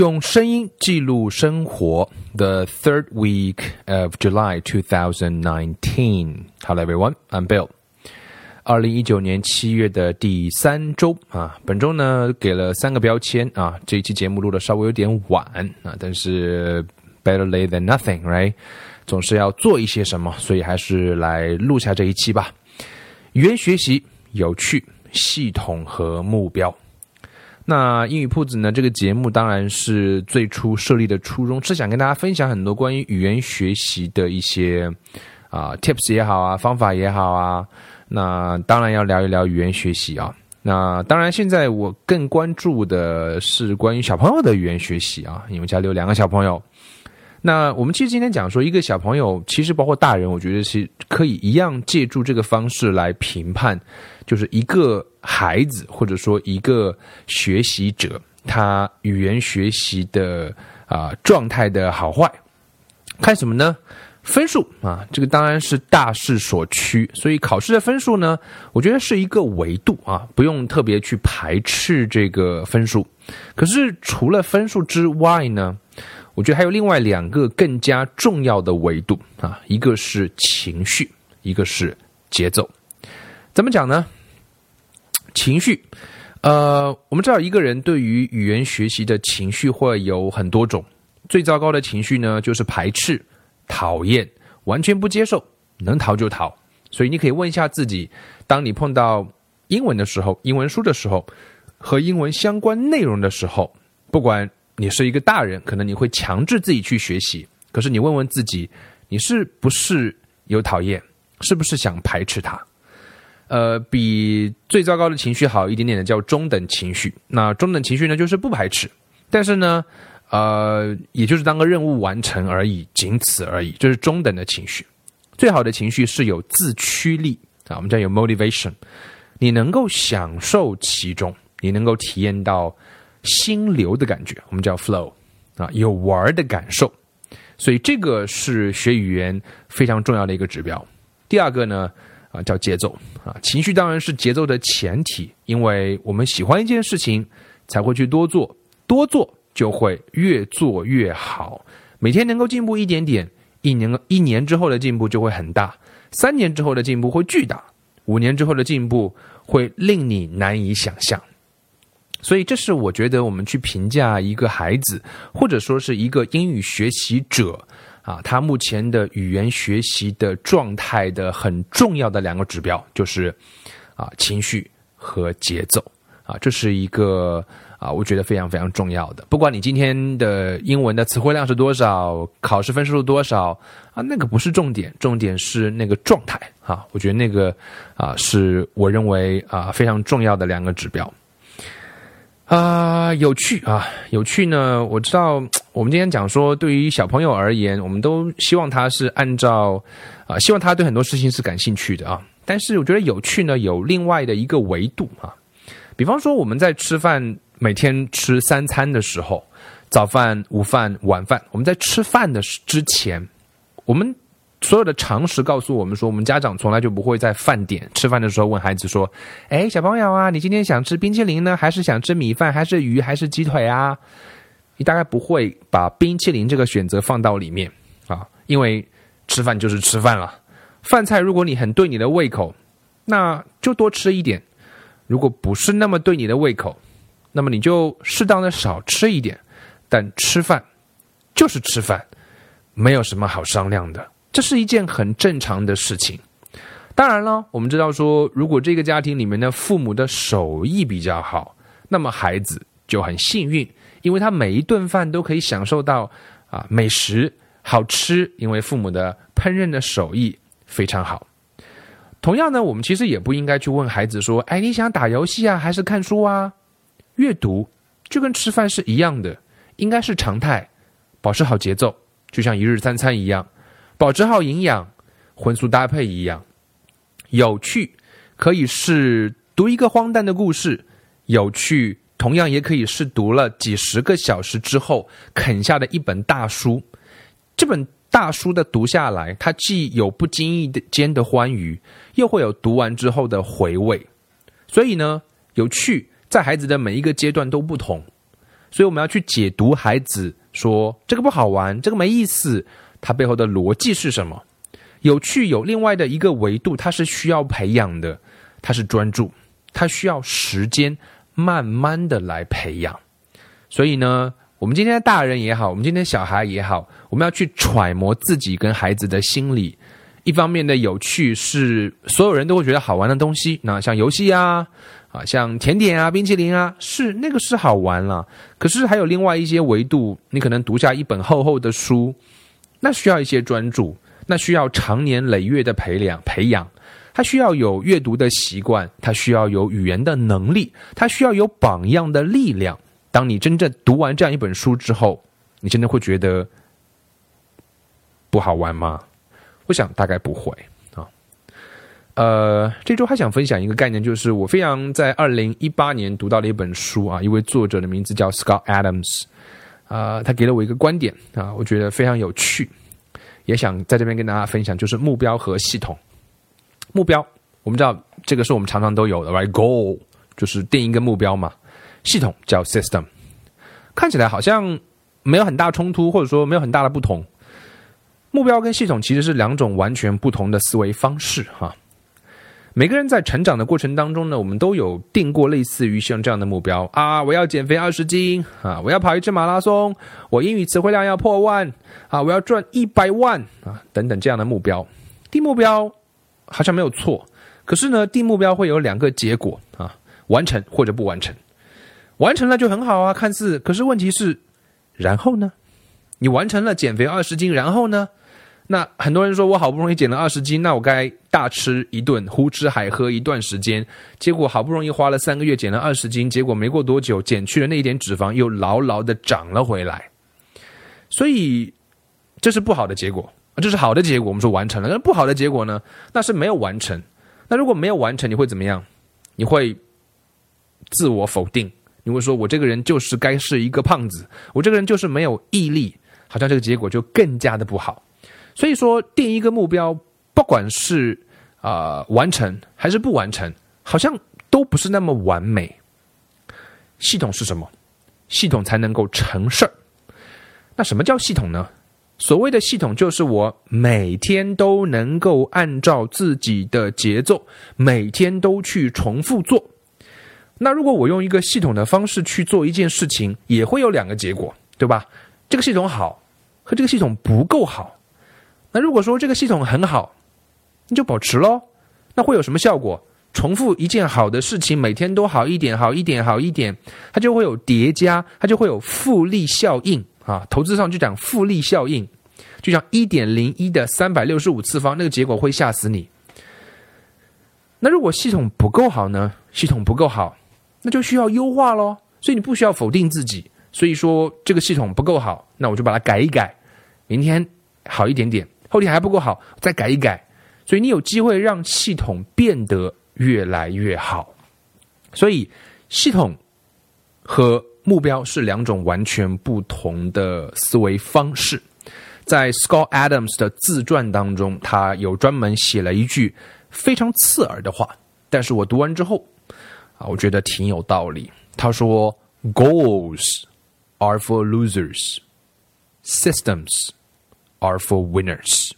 用声音记录生活。The third week of July 2019. Hello everyone, I'm Bill. 二零一九年七月的第三周啊，本周呢给了三个标签啊。这一期节目录的稍微有点晚啊，但是 better late than nothing, right？总是要做一些什么，所以还是来录下这一期吧。语言学习有趣、系统和目标。那英语铺子呢？这个节目当然是最初设立的初衷是想跟大家分享很多关于语言学习的一些啊 tips 也好啊，方法也好啊。那当然要聊一聊语言学习啊。那当然，现在我更关注的是关于小朋友的语言学习啊，因为家里有两个小朋友。那我们其实今天讲说，一个小朋友，其实包括大人，我觉得是可以一样借助这个方式来评判，就是一个孩子或者说一个学习者，他语言学习的啊状态的好坏，看什么呢？分数啊，这个当然是大势所趋，所以考试的分数呢，我觉得是一个维度啊，不用特别去排斥这个分数。可是除了分数之外呢？我觉得还有另外两个更加重要的维度啊，一个是情绪，一个是节奏。怎么讲呢？情绪，呃，我们知道一个人对于语言学习的情绪会有很多种。最糟糕的情绪呢，就是排斥、讨厌、完全不接受，能逃就逃。所以你可以问一下自己：当你碰到英文的时候、英文书的时候和英文相关内容的时候，不管。你是一个大人，可能你会强制自己去学习。可是你问问自己，你是不是有讨厌？是不是想排斥它？呃，比最糟糕的情绪好一点点的叫中等情绪。那中等情绪呢，就是不排斥，但是呢，呃，也就是当个任务完成而已，仅此而已。这是中等的情绪。最好的情绪是有自驱力啊，我们叫有 motivation，你能够享受其中，你能够体验到。心流的感觉，我们叫 flow，啊，有玩的感受，所以这个是学语言非常重要的一个指标。第二个呢，啊，叫节奏，啊，情绪当然是节奏的前提，因为我们喜欢一件事情，才会去多做，多做就会越做越好，每天能够进步一点点，一年一年之后的进步就会很大，三年之后的进步会巨大，五年之后的进步会令你难以想象。所以，这是我觉得我们去评价一个孩子，或者说是一个英语学习者啊，他目前的语言学习的状态的很重要的两个指标，就是啊情绪和节奏啊，这是一个啊，我觉得非常非常重要的。不管你今天的英文的词汇量是多少，考试分数是多少啊，那个不是重点，重点是那个状态啊。我觉得那个啊，是我认为啊非常重要的两个指标。啊，有趣啊，有趣呢！我知道，我们今天讲说，对于小朋友而言，我们都希望他是按照啊，希望他对很多事情是感兴趣的啊。但是，我觉得有趣呢，有另外的一个维度啊。比方说，我们在吃饭，每天吃三餐的时候，早饭、午饭、晚饭，我们在吃饭的之前，我们。所有的常识告诉我们说，我们家长从来就不会在饭点吃饭的时候问孩子说：“哎，小朋友啊，你今天想吃冰淇淋呢，还是想吃米饭，还是鱼，还是鸡腿啊？”你大概不会把冰淇淋这个选择放到里面啊，因为吃饭就是吃饭了。饭菜如果你很对你的胃口，那就多吃一点；如果不是那么对你的胃口，那么你就适当的少吃一点。但吃饭就是吃饭，没有什么好商量的。这是一件很正常的事情。当然了，我们知道说，如果这个家庭里面的父母的手艺比较好，那么孩子就很幸运，因为他每一顿饭都可以享受到啊美食好吃，因为父母的烹饪的手艺非常好。同样呢，我们其实也不应该去问孩子说：“哎，你想打游戏啊，还是看书啊？”阅读就跟吃饭是一样的，应该是常态，保持好节奏，就像一日三餐一样。保持好营养，荤素搭配一样，有趣可以是读一个荒诞的故事，有趣同样也可以是读了几十个小时之后啃下的一本大书。这本大书的读下来，它既有不经意的间的欢愉，又会有读完之后的回味。所以呢，有趣在孩子的每一个阶段都不同。所以我们要去解读孩子说这个不好玩，这个没意思，它背后的逻辑是什么？有趣有另外的一个维度，它是需要培养的，它是专注，它需要时间慢慢的来培养。所以呢，我们今天大人也好，我们今天小孩也好，我们要去揣摩自己跟孩子的心理。一方面的有趣是所有人都会觉得好玩的东西，那像游戏啊，啊像甜点啊、冰淇淋啊，是那个是好玩了。可是还有另外一些维度，你可能读下一本厚厚的书，那需要一些专注。那需要长年累月的培养，培养，他需要有阅读的习惯，他需要有语言的能力，他需要有榜样的力量。当你真正读完这样一本书之后，你真的会觉得不好玩吗？我想大概不会啊。呃，这周还想分享一个概念，就是我非常在二零一八年读到了一本书啊，一位作者的名字叫 Scott Adams，啊，他给了我一个观点啊，我觉得非常有趣。也想在这边跟大家分享，就是目标和系统。目标，我们知道这个是我们常常都有的，right？Goal 就是定一个目标嘛。系统叫 system，看起来好像没有很大冲突，或者说没有很大的不同。目标跟系统其实是两种完全不同的思维方式，哈。每个人在成长的过程当中呢，我们都有定过类似于像这样的目标啊，我要减肥二十斤啊，我要跑一次马拉松，我英语词汇量要破万啊，我要赚一百万啊，等等这样的目标。定目标好像没有错，可是呢，定目标会有两个结果啊，完成或者不完成。完成了就很好啊，看似，可是问题是，然后呢？你完成了减肥二十斤，然后呢？那很多人说，我好不容易减了二十斤，那我该大吃一顿，胡吃海喝一段时间。结果好不容易花了三个月减了二十斤，结果没过多久，减去的那一点脂肪又牢牢的长了回来。所以这是不好的结果，这是好的结果。我们说完成了，那不好的结果呢？那是没有完成。那如果没有完成，你会怎么样？你会自我否定，你会说我这个人就是该是一个胖子，我这个人就是没有毅力，好像这个结果就更加的不好。所以说，定一个目标，不管是啊完成还是不完成，好像都不是那么完美。系统是什么？系统才能够成事儿。那什么叫系统呢？所谓的系统，就是我每天都能够按照自己的节奏，每天都去重复做。那如果我用一个系统的方式去做一件事情，也会有两个结果，对吧？这个系统好，和这个系统不够好。那如果说这个系统很好，你就保持喽。那会有什么效果？重复一件好的事情，每天都好一点，好一点，好一点，它就会有叠加，它就会有复利效应啊。投资上就讲复利效应，就像一点零一的三百六十五次方，那个结果会吓死你。那如果系统不够好呢？系统不够好，那就需要优化喽。所以你不需要否定自己。所以说这个系统不够好，那我就把它改一改，明天好一点点。后天还不够好，再改一改，所以你有机会让系统变得越来越好。所以，系统和目标是两种完全不同的思维方式。在 Scott Adams 的自传当中，他有专门写了一句非常刺耳的话，但是我读完之后啊，我觉得挺有道理。他说：“Goals are for losers, systems.” Are for winners.